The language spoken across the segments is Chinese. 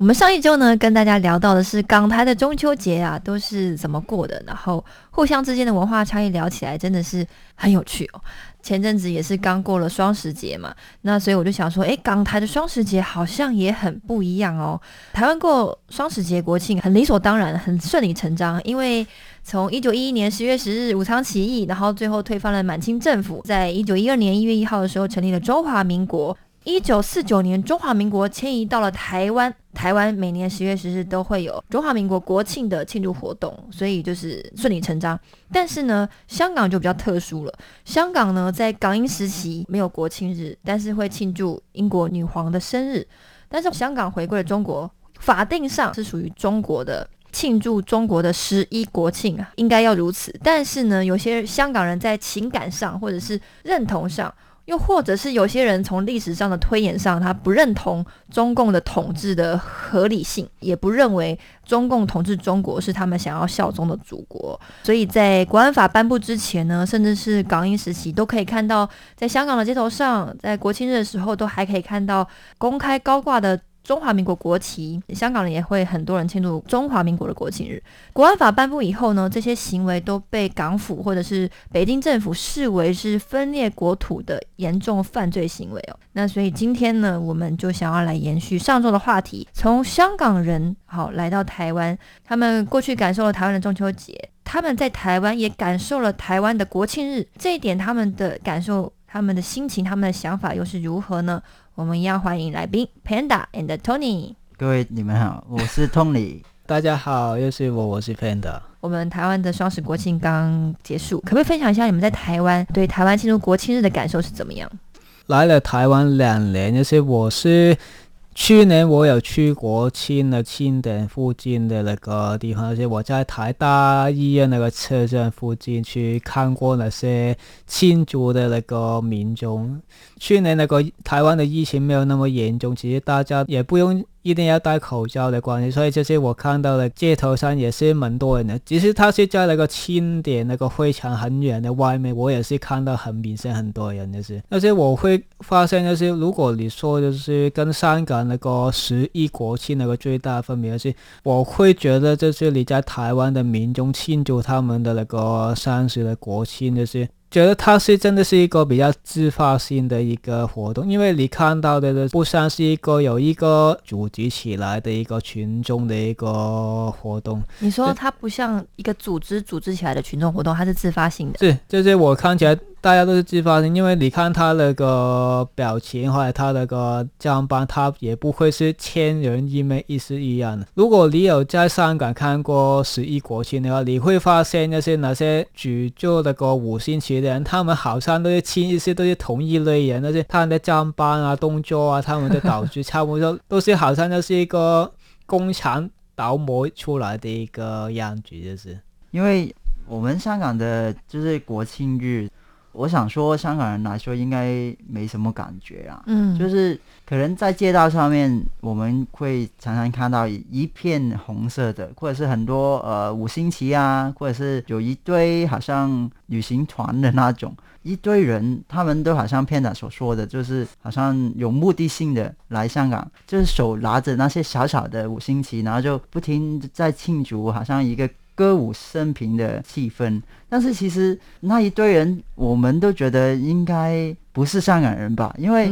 我们上一周呢，跟大家聊到的是港台的中秋节啊，都是怎么过的，然后互相之间的文化差异聊起来真的是很有趣哦。前阵子也是刚过了双十节嘛，那所以我就想说，诶，港台的双十节好像也很不一样哦。台湾过双十节国庆很理所当然，很顺理成章，因为从一九一一年十月十日武昌起义，然后最后推翻了满清政府，在一九一二年一月一号的时候成立了中华民国。一九四九年，中华民国迁移到了台湾。台湾每年十月十日都会有中华民国国庆的庆祝活动，所以就是顺理成章。但是呢，香港就比较特殊了。香港呢，在港英时期没有国庆日，但是会庆祝英国女皇的生日。但是香港回归了中国，法定上是属于中国的。庆祝中国的十一国庆啊，应该要如此。但是呢，有些香港人在情感上或者是认同上，又或者是有些人从历史上的推演上，他不认同中共的统治的合理性，也不认为中共统治中国是他们想要效忠的祖国。所以在国安法颁布之前呢，甚至是港英时期，都可以看到在香港的街头上，在国庆日的时候，都还可以看到公开高挂的。中华民国国旗，香港人也会很多人庆祝中华民国的国庆日。国安法颁布以后呢，这些行为都被港府或者是北京政府视为是分裂国土的严重犯罪行为哦。那所以今天呢，我们就想要来延续上周的话题，从香港人好来到台湾，他们过去感受了台湾的中秋节，他们在台湾也感受了台湾的国庆日，这一点他们的感受、他们的心情、他们的想法又是如何呢？我们一样欢迎来宾 Panda and Tony。各位你们好，我是 Tony。大家好，又是我，我是 Panda。我们台湾的双十国庆刚结束，可不可以分享一下你们在台湾对台湾庆祝国庆日的感受是怎么样？来了台湾两年，就是我是去年我有去国庆的庆典附近的那个地方，而且我在台大医院那个车站附近去看过那些庆祝的那个民众。去年那个台湾的疫情没有那么严重，其实大家也不用一定要戴口罩的关系，所以就是我看到了街头上也是蛮多人的。其实他是在那个庆典那个会场很远的外面，我也是看到很明显很多人，就是。而且我会发现，就是如果你说就是跟香港那个十一国庆那个最大分别是，我会觉得就是你在台湾的民众庆祝他们的那个三十的国庆，就是。觉得它是真的是一个比较自发性的一个活动，因为你看到的不像是一个有一个组织起来的一个群众的一个活动。你说它不像一个组织组织起来的群众活动，它是自发性的。是，就是我看起来大家都是自发性，因为你看他那个表情或者他那个装扮，他也不会是千人一面意思一样的。如果你有在香港看过十一国庆的话，你会发现那些那些举就那个五星旗。人，他们好像都是亲一些都是同一类人，那些他们的装扮啊、动作啊、他们的道具，差不多都是好像就是一个工厂倒模出来的一个样子，就是。因为我们香港的就是国庆日，我想说香港人来说应该没什么感觉啊，嗯，就是可能在街道上面我们会常常看到一片红色的，或者是很多呃五星旗啊，或者是有一堆好像旅行团的那种一堆人，他们都好像片长所说的，就是好像有目的性的来香港，就是手拿着那些小小的五星旗，然后就不停在庆祝，好像一个。歌舞升平的气氛，但是其实那一堆人，我们都觉得应该不是香港人吧？因为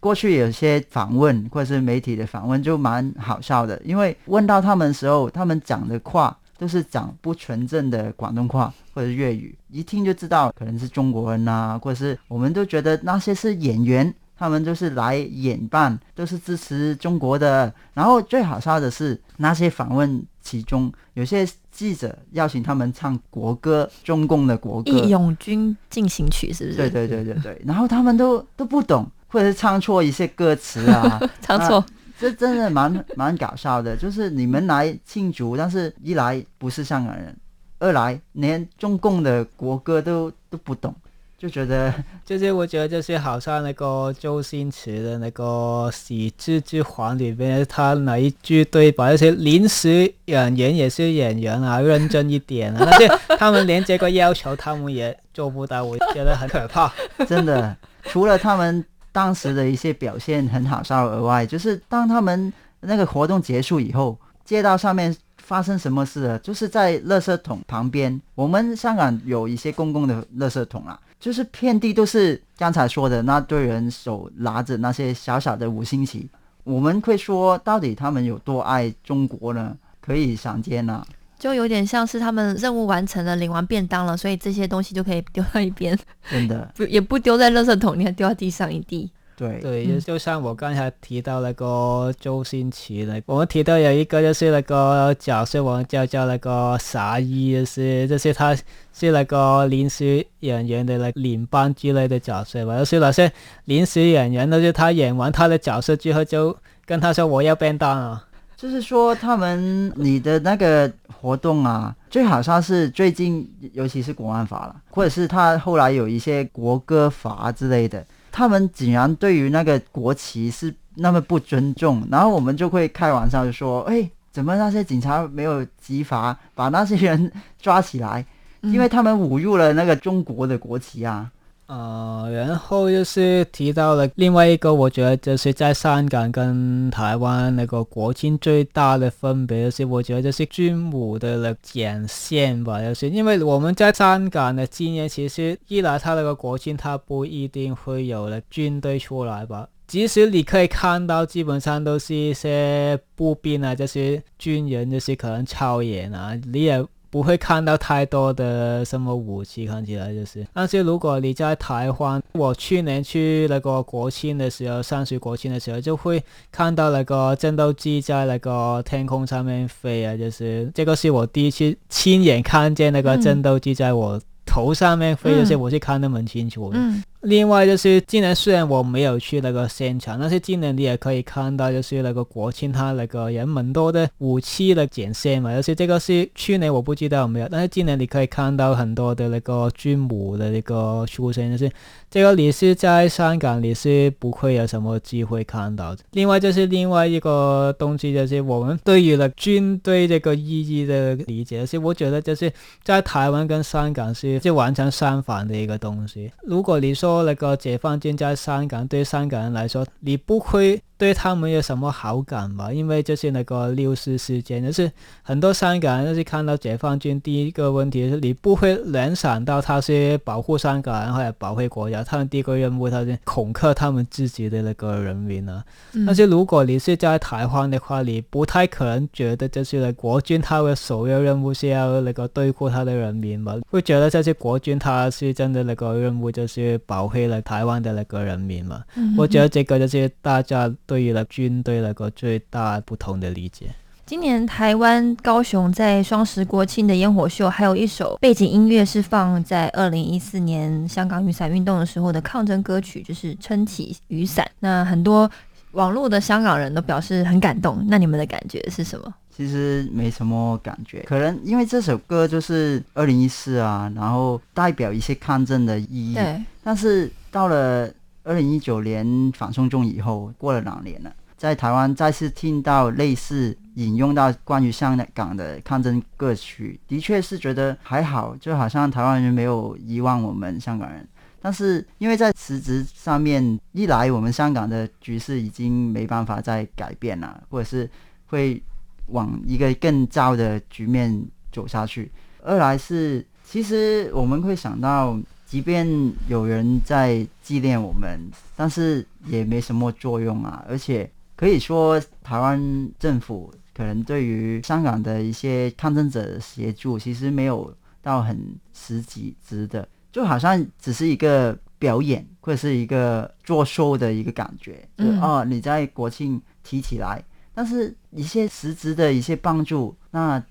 过去有些访问或者是媒体的访问就蛮好笑的，因为问到他们的时候，他们讲的话都是讲不纯正的广东话或者粤语，一听就知道可能是中国人呐、或者是我们都觉得那些是演员，他们就是来演扮，都是支持中国的。然后最好笑的是，那些访问其中有些记者邀请他们唱国歌，中共的国歌，义勇军进行曲是不是？对对对对对，然后他们都都不懂，或者是唱错一些歌词啊，唱错。这真的蛮蛮搞笑的，就是你们来庆祝，但是一来不是香港人，二来连中共的国歌都都不懂，就觉得 就是我觉得就是好像那个周星驰的那个《喜剧之王》里边，他哪一句对白，那些临时演员也是演员啊，认真一点啊，但是 他们连这个要求他们也做不到，我觉得很可怕。真的，除了他们当时的一些表现很好笑以外，就是当他们那个活动结束以后，街道上面发生什么事了？就是在垃圾桶旁边，我们香港有一些公共的垃圾桶啊，就是遍地都是刚才说的那堆人手拿着那些小小的五星旗，我们会说到底他们有多爱中国呢？可以想见啊。就有点像是他们任务完成了，领完便当了，所以这些东西就可以丢到一边，真的不也不丢在垃圾桶，你还丢到地上一地。对。对，就就像我刚才提到那个周星驰的，我们提到有一个就是那个角色，我们叫叫那个傻衣，就是就是他是那个临时演员的那领班之类的角色吧，就是那些临时演员，就是他演完他的角色之后，就跟他说我要变大啊。就是说，他们你的那个活动啊，最好像是最近，尤其是国安法了，或者是他后来有一些国歌法之类的，他们竟然对于那个国旗是那么不尊重，然后我们就会开玩笑就说，哎，怎么那些警察没有执法，把那些人抓起来，因为他们侮辱了那个中国的国旗啊。呃，然后就是提到了另外一个，我觉得就是在香港跟台湾那个国庆最大的分别，就是我觉得就是军武的那展现吧，就是因为我们在香港的经验，其实一来他那个国庆，他不一定会有了军队出来吧。即使你可以看到，基本上都是一些步兵啊，这些军人，就是可能操演啊，你也。不会看到太多的什么武器，看起来就是。但是如果你在台湾，我去年去那个国庆的时候，上水国庆的时候，就会看到那个战斗机在那个天空上面飞啊，就是这个是我第一次亲眼看见那个战斗机在我头上面飞，而且我是看得蛮清楚的。另外就是今年虽然我没有去那个现场，但是今年你也可以看到，就是那个国庆它那个人蛮多的武器的展现嘛。而且这个是去年我不知道有没有，但是今年你可以看到很多的那个军武的那个出现，就是这个你是在香港你是不会有什么机会看到的。另外就是另外一个东西就是我们对于了军队这个意义的理解，是我觉得就是在台湾跟香港是是完全相反的一个东西。如果你说，说那个解放军在香港，对香港人来说，你不会对他们有什么好感吧？因为就是那个六四事件，就是很多香港人就是看到解放军，第一个问题是你不会联想到他是保护香港人或者保卫国家，他们第一个任务他是恐吓他们自己的那个人民啊。但是如果你是在台湾的话，你不太可能觉得就是那国军他的首要任务是要那个对付他的人民吧？会觉得这些国军他是真的那个任务就是保。保护了台湾的那个人民嘛，我觉得这个就是大家对于了军队那个最大不同的理解。今年台湾高雄在双十国庆的烟火秀，还有一首背景音乐是放在二零一四年香港雨伞运动的时候的抗争歌曲，就是撑起雨伞。那很多网络的香港人都表示很感动，那你们的感觉是什么？其实没什么感觉，可能因为这首歌就是二零一四啊，然后代表一些抗争的意义。对。但是到了二零一九年反送中以后，过了两年了，在台湾再次听到类似引用到关于香港的抗争歌曲，的确是觉得还好，就好像台湾人没有遗忘我们香港人。但是因为在辞职上面，一来我们香港的局势已经没办法再改变了，或者是会。往一个更糟的局面走下去。二来是，其实我们会想到，即便有人在纪念我们，但是也没什么作用啊。而且可以说，台湾政府可能对于香港的一些抗争者的协助，其实没有到很实际值的，就好像只是一个表演或者是一个作秀的一个感觉。就哦，你在国庆提起来，但是一些实质的一些帮助，那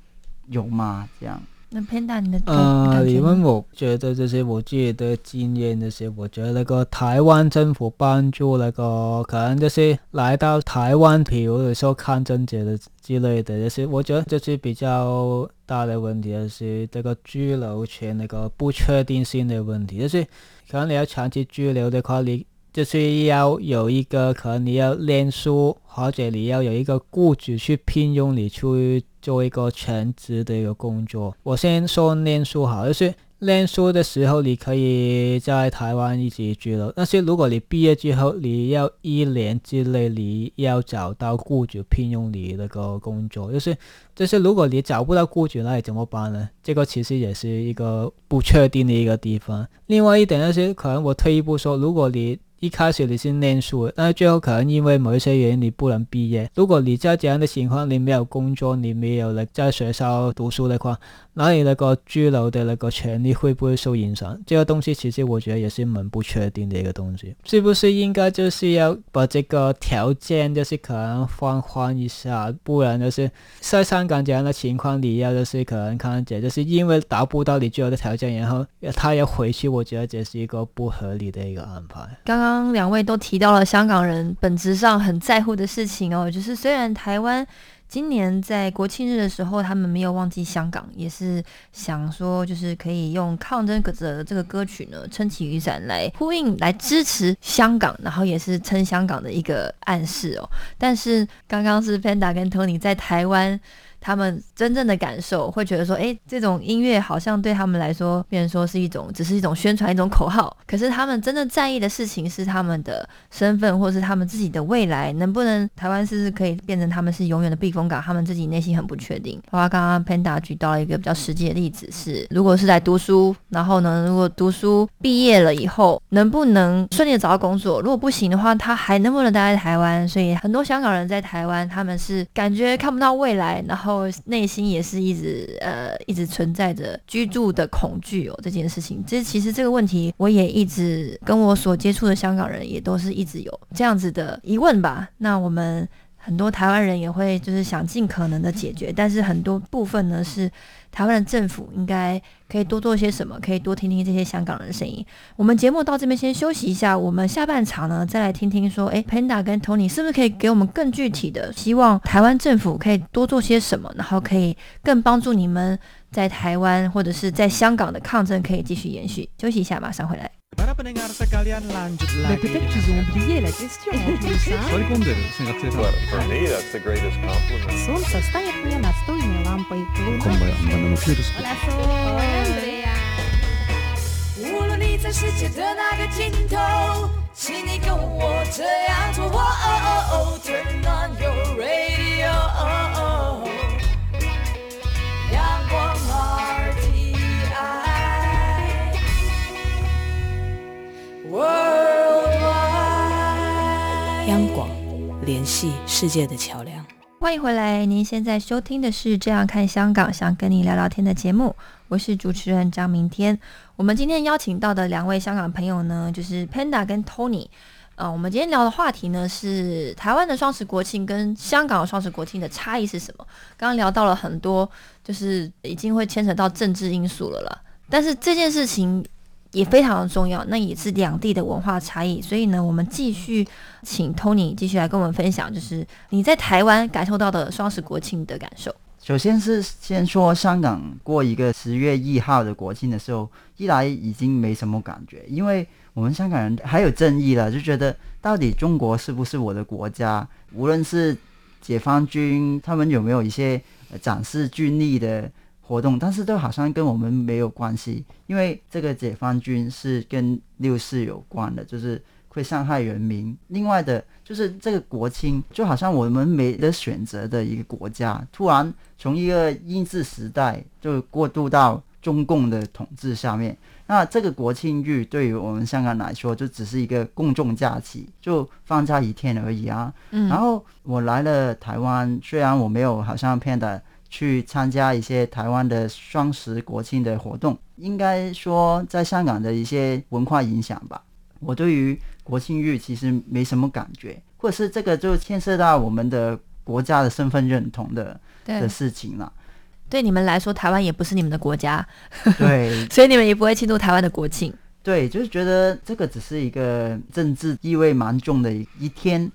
有吗？这样？那 Panda 你的呃，你问我觉得这些我自己的经验，这些我觉得那个台湾政府帮助那个可能就是来到台湾，比如说抗争者的之类的，这些我觉得这是比较大的问题，就是这个居留权那个不确定性的问题，就是可能你要长期居留的话，你就是要有一个可能你要念书，或者你要有一个雇主去聘用你去。做一个全职的一个工作，我先说念书好，就是念书的时候，你可以在台湾一直居留。但是如果你毕业之后，你要一年之内你要找到雇主聘用你那个工作，就是就是如果你找不到雇主，那你怎么办呢？这个其实也是一个不确定的一个地方。另外一点就是，可能我退一步说，如果你一开始你是念书，但是最后可能因为某一些原因你不能毕业。如果你在这样的情况，你没有工作，你没有了在学校读书的话，那你那个居留的那个权利会不会受影响？这个东西其实我觉得也是蛮不确定的一个东西，是不是应该就是要把这个条件就是可能放宽一下，不然就是在香港这样的情况，你要就是可能看姐就是因为达不到你居留的条件，然后他要回去，我觉得这是一个不合理的一个安排。刚。刚两位都提到了香港人本质上很在乎的事情哦，就是虽然台湾今年在国庆日的时候，他们没有忘记香港，也是想说就是可以用抗争者的这个歌曲呢撑起雨伞来呼应来支持香港，然后也是撑香港的一个暗示哦。但是刚刚是 Panda 跟 Tony 在台湾。他们真正的感受会觉得说，哎，这种音乐好像对他们来说，变成说是一种，只是一种宣传，一种口号。可是他们真正在意的事情是他们的身份，或是他们自己的未来，能不能台湾是不是可以变成他们是永远的避风港？他们自己内心很不确定。包括刚刚 Panda 举到了一个比较实际的例子，是如果是在读书，然后呢，如果读书毕业了以后，能不能顺利的找到工作？如果不行的话，他还能不能待在台湾？所以很多香港人在台湾，他们是感觉看不到未来，然后。后内心也是一直呃一直存在着居住的恐惧哦，这件事情，这其实这个问题我也一直跟我所接触的香港人也都是一直有这样子的疑问吧。那我们很多台湾人也会就是想尽可能的解决，但是很多部分呢是。台湾的政府应该可以多做些什么？可以多听听这些香港人的声音。我们节目到这边先休息一下，我们下半场呢再来听听说，诶，Panda 跟 Tony 是不是可以给我们更具体的？希望台湾政府可以多做些什么，然后可以更帮助你们在台湾或者是在香港的抗争可以继续延续。休息一下，马上回来。Para pendengar sekalian lanjut lagi. Mais peut-être qu'ils ont oublié la question en plus, hein? Ripondere, well, for me, that's the greatest compliment. Солнце встает мне настольной лампой. Come vanno fiero spesso. 无论你在世界的哪个尽头，请你跟我这样做。Turn on your radio. 阳 央广，联系世界的桥梁。欢迎回来，您现在收听的是《这样看香港》，想跟你聊聊天的节目。我是主持人张明天。我们今天邀请到的两位香港朋友呢，就是 Panda 跟 Tony。呃，我们今天聊的话题呢是台湾的双十国庆跟香港的双十国庆的差异是什么？刚刚聊到了很多，就是已经会牵扯到政治因素了啦。但是这件事情。也非常的重要，那也是两地的文化差异，所以呢，我们继续请 Tony 继续来跟我们分享，就是你在台湾感受到的双十国庆的感受。首先是先说香港过一个十月一号的国庆的时候，一来已经没什么感觉，因为我们香港人还有正义了，就觉得到底中国是不是我的国家？无论是解放军他们有没有一些展示军力的。活动，但是都好像跟我们没有关系，因为这个解放军是跟六四有关的，就是会伤害人民。另外的，就是这个国庆，就好像我们没得选择的一个国家，突然从一个英治时代就过渡到中共的统治下面。那这个国庆日对于我们香港来说，就只是一个公众假期，就放假一天而已啊。然后我来了台湾，虽然我没有好像骗的去参加一些台湾的双十国庆的活动，应该说在香港的一些文化影响吧。我对于国庆日其实没什么感觉，或者是这个就牵涉到我们的国家的身份认同的的事情了。对你们来说，台湾也不是你们的国家，对 所以你们也不会庆祝台湾的国庆。对，就是觉得这个只是一个政治意味蛮重的一一天，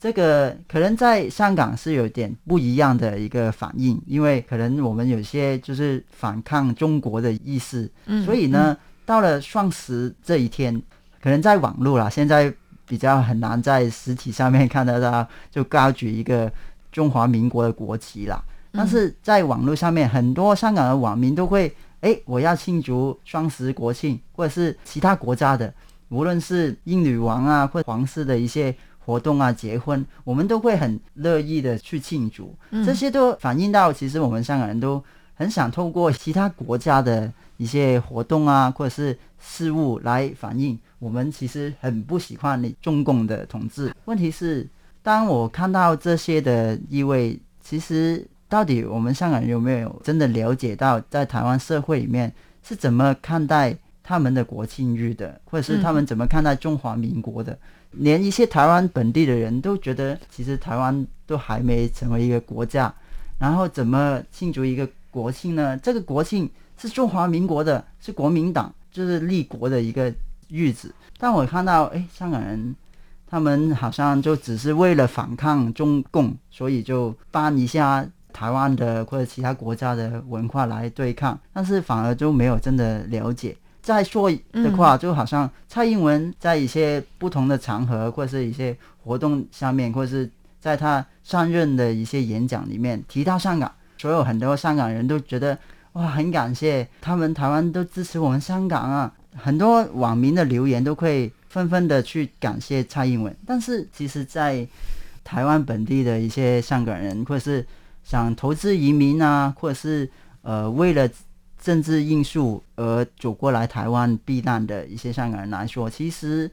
这个可能在香港是有点不一样的一个反应，因为可能我们有些就是反抗中国的意思，嗯所以呢，到了双十这一天，可能在网络啦，现在比较很难在实体上面看得到，就高举一个中华民国的国旗啦。但是在网络上面，很多香港的网民都会，哎，我要庆祝双十国庆，或者是其他国家的，无论是英女王啊，或皇室的一些活动啊、结婚，我们都会很乐意的去庆祝。嗯这些都反映到，其实我们香港人都很想透过其他国家的一些活动啊，或者是事物来反映我们其实很不喜欢你中共的统治。问题是，当我看到这些的意味，其实到底我们香港人有没有真的了解到，在台湾社会里面是怎么看待他们的国庆日的，或者是他们怎么看待中华民国的？连一些台湾本地的人都觉得，其实台湾都还没成为一个国家，然后怎么庆祝一个国庆呢？这个国庆是中华民国的，是国民党就是立国的一个日子。但我看到，哎，香港人他们好像就只是为了反抗中共，所以就搬一下台湾的或者其他国家的文化来对抗，但是反而就没有真的了解。再说的话，就好像蔡英文在一些不同的场合或者是一些活动上面，或者是在他上任的一些演讲里面提到香港，所有很多香港人都觉得哇，很感谢他们台湾都支持我们香港啊，很多网民的留言都会纷纷的去感谢蔡英文，但是其实，在台湾本地的一些香港人，或者是想投资移民啊，或者是呃为了政治因素而走过来台湾避难的一些香港人来说，其实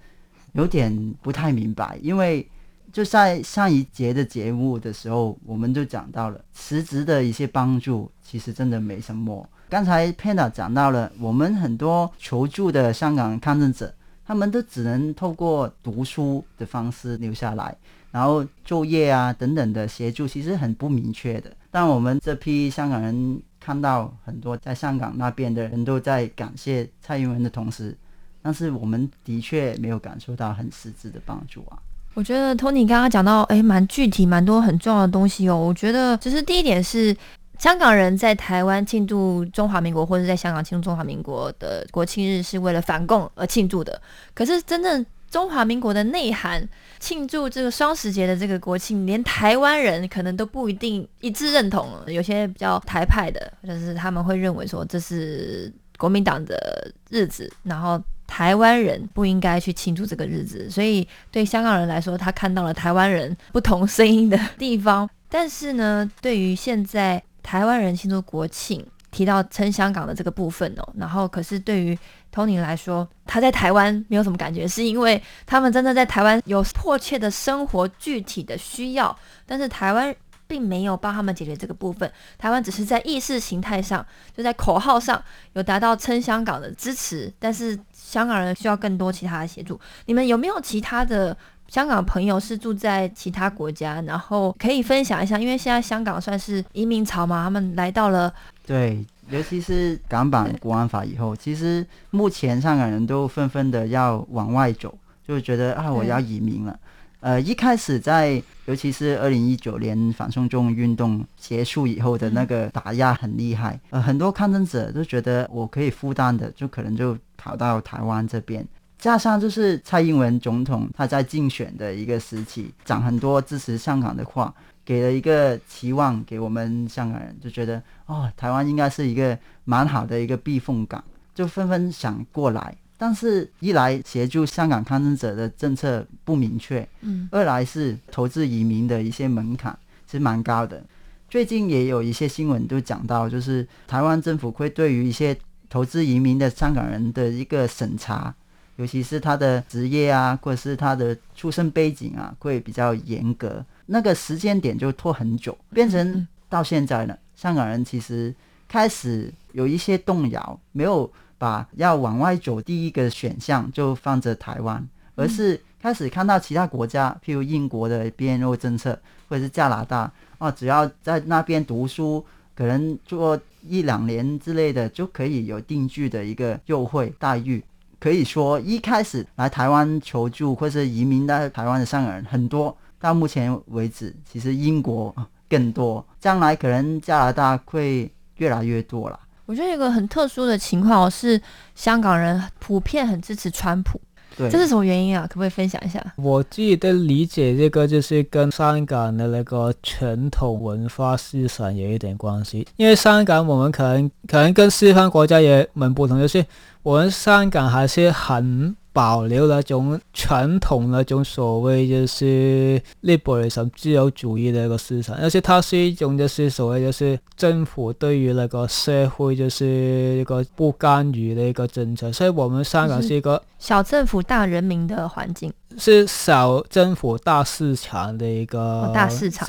有点不太明白，因为就在上一节的节目的时候，我们就讲到了辞职的一些帮助，其实真的没什么。刚才 Panda 讲到了，我们很多求助的香港抗争者，他们都只能透过读书的方式留下来，然后就业啊等等的协助，其实很不明确的。但我们这批香港人看到很多在香港那边的人都在感谢蔡英文的同时，但是我们的确没有感受到很实质的帮助啊。我觉得 Tony 刚刚讲到，哎，蛮具体、蛮多很重要的东西哦。我觉得，只是第一点是，香港人在台湾庆祝中华民国，或者在香港庆祝中华民国的国庆日，是为了反共而庆祝的。可是，真正中华民国的内涵，庆祝这个双十节的这个国庆，连台湾人可能都不一定一致认同。有些比较台派的，就是他们会认为说这是国民党的日子，然后。台湾人不应该去庆祝这个日子，所以对香港人来说，他看到了台湾人不同声音的地方。但是呢，对于现在台湾人庆祝国庆，提到称香港的这个部分哦，然后可是对于 Tony 来说，他在台湾没有什么感觉，是因为他们真的在台湾有迫切的生活具体的需要，但是台湾。并没有帮他们解决这个部分，台湾只是在意识形态上，就在口号上有达到称香港的支持，但是香港人需要更多其他的协助。你们有没有其他的香港朋友是住在其他国家，然后可以分享一下？因为现在香港算是移民潮嘛，他们来到了，对，尤其是港版国安法以后，其实目前香港人都纷纷的要往外走，就觉得啊，我要移民了。呃，一开始在，尤其是二零一九年反送中运动结束以后的那个打压很厉害，呃，很多抗争者都觉得我可以负担的，就可能就跑到台湾这边。加上就是蔡英文总统他在竞选的一个时期，讲很多支持香港的话，给了一个期望给我们香港人，就觉得哦，台湾应该是一个蛮好的一个避风港，就纷纷想过来。但是，一来协助香港抗争者的政策不明确，嗯，二来是投资移民的一些门槛其实蛮高的。最近也有一些新闻都讲到，就是台湾政府会对于一些投资移民的香港人的一个审查，尤其是他的职业啊，或者是他的出生背景啊，会比较严格。那个时间点就拖很久，变成到现在呢，香港人其实开始有一些动摇，没有把要往外走第一个选项就放着台湾，而是开始看到其他国家，譬如英国的 BNO 政策，或者是加拿大哦，只要在那边读书，可能做一两年之类的，就可以有定居的一个优惠待遇。可以说，一开始来台湾求助或是移民到台湾的香港人很多。到目前为止，其实英国更多，将来可能加拿大会越来越多了。我觉得有个很特殊的情况是，香港人普遍很支持川普，对，这是什么原因啊？可不可以分享一下？我自己的理解，这个就是跟香港的那个传统文化思想有一点关系。因为香港我们可能可能跟西方国家也蛮不同，就是我们香港还是很。保留那种传统那种所谓就是 liberalism 自由主义的一个思想，而且它是一种就是所谓就是政府对于那个社会就是一个不干预的一个政策，所以我们香港是一个小政府大人民的环境，是小政府大市场的一个大市场。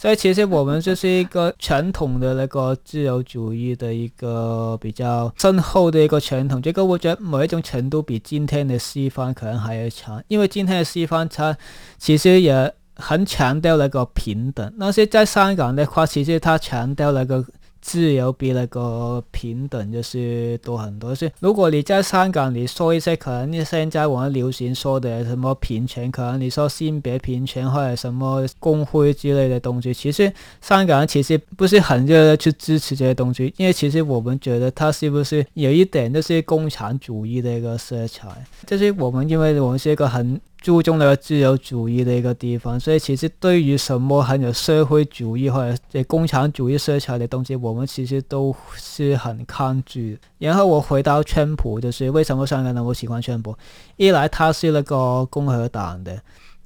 所以其实我们就是一个传统的那个自由主义的一个比较深厚的一个传统，这个我觉得某一种程度比今天的西方可能还要强，因为今天的西方它其实也很强调那个平等，那些在香港的话，其实它强调那个。自由比那个平等就是多很多。是如果你在香港，你说一些可能你现在我们流行说的什么平权，可能你说性别平权或者什么工会之类的东西，其实香港人其实不是很热的去支持这些东西，因为其实我们觉得它是不是有一点就是共产主义的一个色彩，就是我们因为我们是一个很。注重那个自由主义的一个地方，所以其实对于什么很有社会主义或者共产主义色彩的东西，我们其实都是很抗拒。然后我回到川普，就是为什么香港人我喜欢川普？一来他是那个共和党的。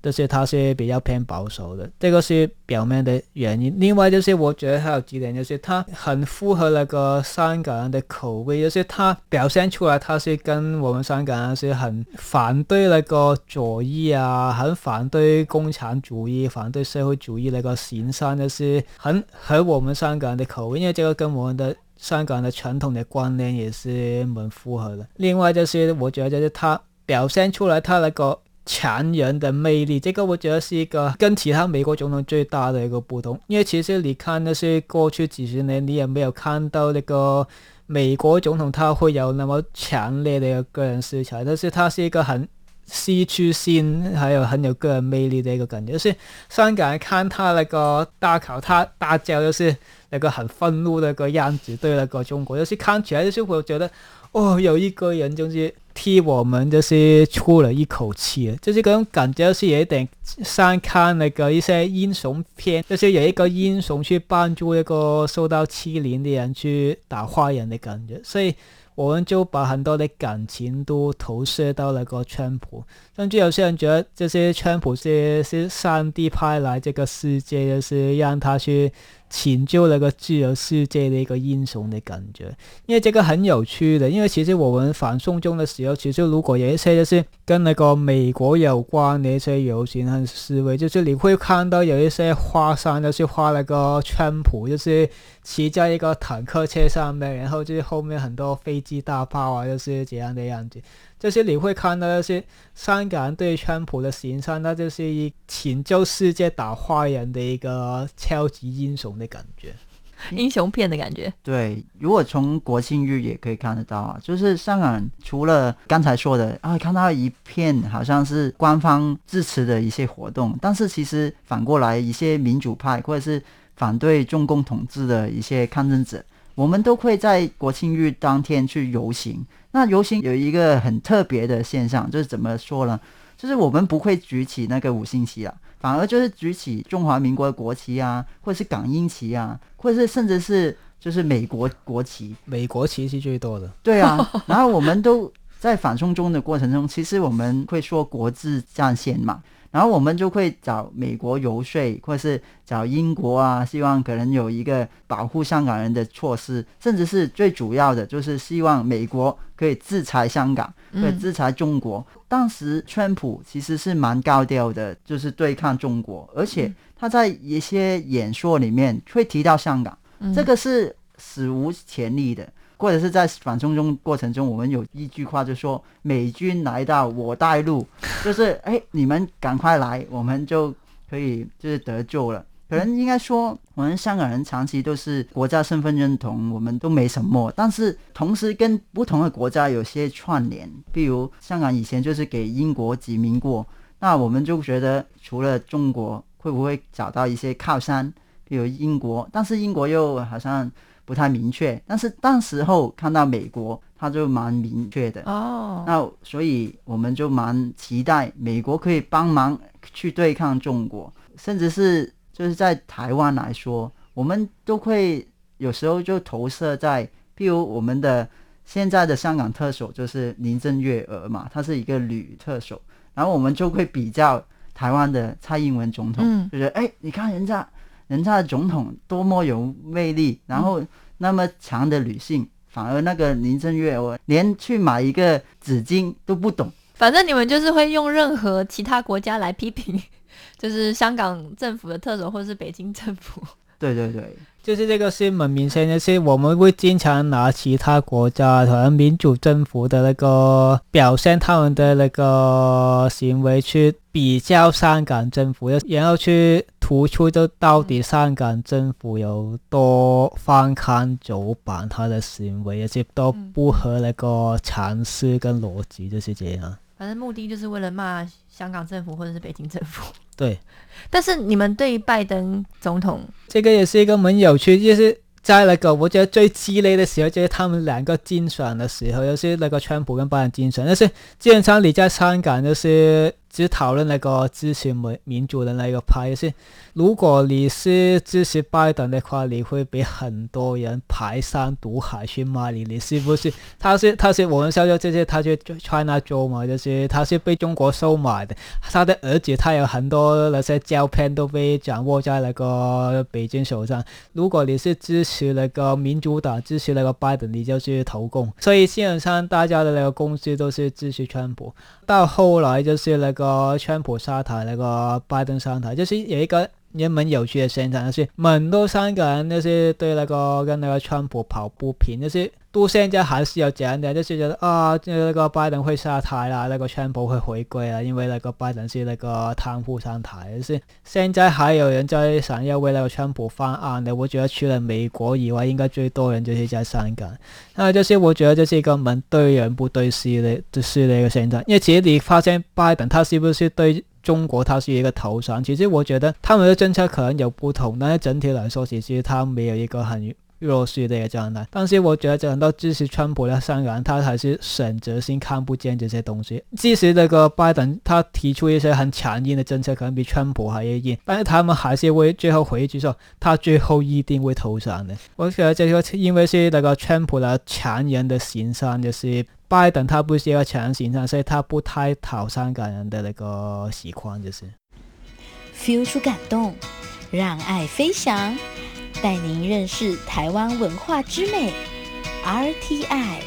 就是他是比较偏保守的，这个是表面的原因。另外就是我觉得还有几点，就是他很符合那个香港人的口味，就是他表现出来他是跟我们香港人是很反对那个左翼啊，很反对共产主义、反对社会主义那个形象，就是很合我们香港人的口味，因为这个跟我们的香港的传统的观念也是蛮符合的。另外就是我觉得就是他表现出来他那个。强人的魅力，这个我觉得是一个跟其他美国总统最大的一个不同。因为其实你看那些过去几十年，你也没有看到那个美国总统他会有那么强烈的一个个人色彩，但是他是一个很戏剧性，还有很有个人魅力的一个感觉。就是香港人看他那个大考，他大叫就是那个很愤怒的个样子，对那个中国，就是看起来就是我觉得。哦，有一个人就是替我们就是出了一口气，就是这种感觉是有点像看那个一些英雄片，就是有一个英雄去帮助一个受到欺凌的人去打坏人的感觉，所以我们就把很多的感情都投射到那个川普，甚至有些人觉得这些川普是是上帝派来这个世界，就是让他去。拯救那个自由世界的一个英雄的感觉，因为这个很有趣的。因为其实我们反送中的时候，其实如果有一些就是跟那个美国有关的一些游行和示威，就是你会看到有一些画上就是画那个川普，就是骑在一个坦克车上面，然后就是后面很多飞机大炮啊，就是这样的样子。就是你会看到那些香港人对川普的形象，那就是一拯救世界、打坏人的一个超级英雄的感觉，英雄片的感觉。对，如果从国庆日也可以看得到啊，就是香港除了刚才说的啊，看到一片好像是官方支持的一些活动，但是其实反过来一些民主派或者是反对中共统治的一些抗争者，我们都会在国庆日当天去游行。那游行有一个很特别的现象，就是怎么说呢？就是我们不会举起那个五星旗啊，反而就是举起中华民国的国旗啊，或者是港英旗啊，或者是甚至是就是美国国旗。美国旗是最多的。对啊，然后我们都在反送中的过程中，其实我们会说国字战线嘛。然后我们就会找美国游说，或是找英国啊，希望可能有一个保护香港人的措施，甚至是最主要的就是希望美国可以制裁香港，可以制裁中国。当时川普其实是蛮高调的，就是对抗中国，而且他在一些演说里面会提到香港，这个是史无前例的。或者是在反送中过程中，我们有一句话就说：“美军来到我带路，就是 哎，你们赶快来，我们就可以就是得救了。”可能应该说，我们香港人长期都是国家身份认同，我们都没什么，但是同时跟不同的国家有些串联。比如香港以前就是给英国殖民过，那我们就觉得除了中国，会不会找到一些靠山？比如英国，但是英国又好像。不太明确，但是当时候看到美国，他就蛮明确的哦。那所以我们就蛮期待美国可以帮忙去对抗中国，甚至是就是在台湾来说，我们都会有时候就投射在，譬如我们的现在的香港特首就是林郑月娥嘛，她是一个女特首，然后我们就会比较台湾的蔡英文总统，就觉得哎，你看人家。人家的总统多么有魅力，然后那么强的女性，反而那个林郑月娥连去买一个纸巾都不懂。反正你们就是会用任何其他国家来批评，就是香港政府的特首或者是北京政府。对对对，就是这个新闻明显就，是我们会经常拿其他国家可能民主政府的那个表现，他们的那个行为去比较香港政府，然后去。突出就到底香港政府有多翻看走板，他的行为而且都不合那个常识跟逻辑，就是这样。反正目的就是为了骂香港政府或者是北京政府。对。但是你们对拜登总统，这个也是一个蛮有趣，就是在那个我觉得最激烈的时候，就是他们两个竞选的时候，就是那个川普跟拜登竞选，但是基本上你在香港就是。只讨论那个支持民民主的那个派，就是如果你是支持拜登的话，你会被很多人排山倒海去骂你，你是不是？他是他是我们笑笑这些，他就 China Joe 嘛，就是他是被中国收买的，他的儿子他有很多那些胶片都被掌握在那个北京手上。如果你是支持那个民主党，支持那个拜登，你就是投共。所以基本上大家的那个公司都是支持川普。到后来就是那个川普下台，那个拜登上台，就是有一个也蛮有趣的现象，就是很多香港人就是对那个跟那个川普跑不平，就是。都现在还是有这样的，就是觉得啊，那个拜登会下台啦，那个川普会回归啊，因为那个拜登是那个贪腐上台。是现在还有人在想要为那个川普翻案的，我觉得除了美国以外，应该最多人就是在香港。那就是我觉得这是一个蛮对人不对事的，就是那个现象。因为其实你发现拜登他是不是对中国他是一个投降？其实我觉得他们的政策可能有不同，但是整体来说，其实他没有一个很。弱势的一个状态，但是我觉得很多支持川普的商人，他还是选择性看不见这些东西。即使那个拜登他提出一些很强硬的政策，可能比川普还要硬，但是他们还是会最后回一句说，他最后一定会投降的。我觉得这个因为是那个川普的强人的形象，就是拜登他不是一个强行上，所以他不太讨香港人的那个喜欢，就是 feel 出感动，让爱飞翔。带您认识台湾文化之美，RTI。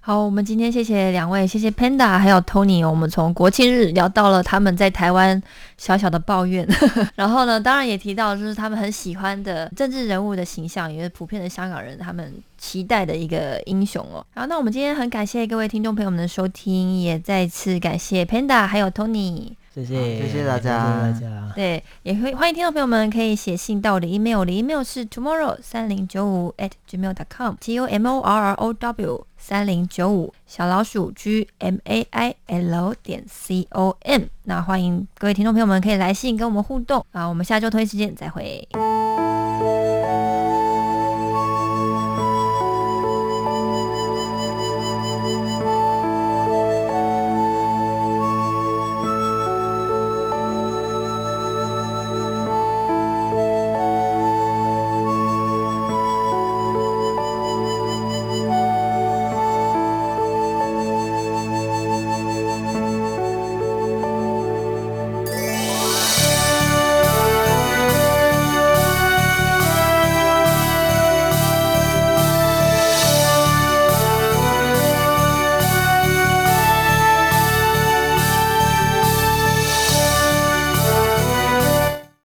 好，我们今天谢谢两位，谢谢 Panda 还有 Tony。我们从国庆日聊到了他们在台湾小小的抱怨，然后呢，当然也提到就是他们很喜欢的政治人物的形象，也是普遍的香港人他们期待的一个英雄哦。好，那我们今天很感谢各位听众朋友们的收听，也再次感谢 Panda 还有 Tony。谢谢，谢谢大家。对，也会欢迎听众朋友们可以写信到我的 email，我的 email 是 tomorrow 三零九五 at gmail dot com，t o m o r r o w 三零九五小老鼠 g m a i l 点 c o m。那欢迎各位听众朋友们可以来信跟我们互动啊，我们下周同一时间再会。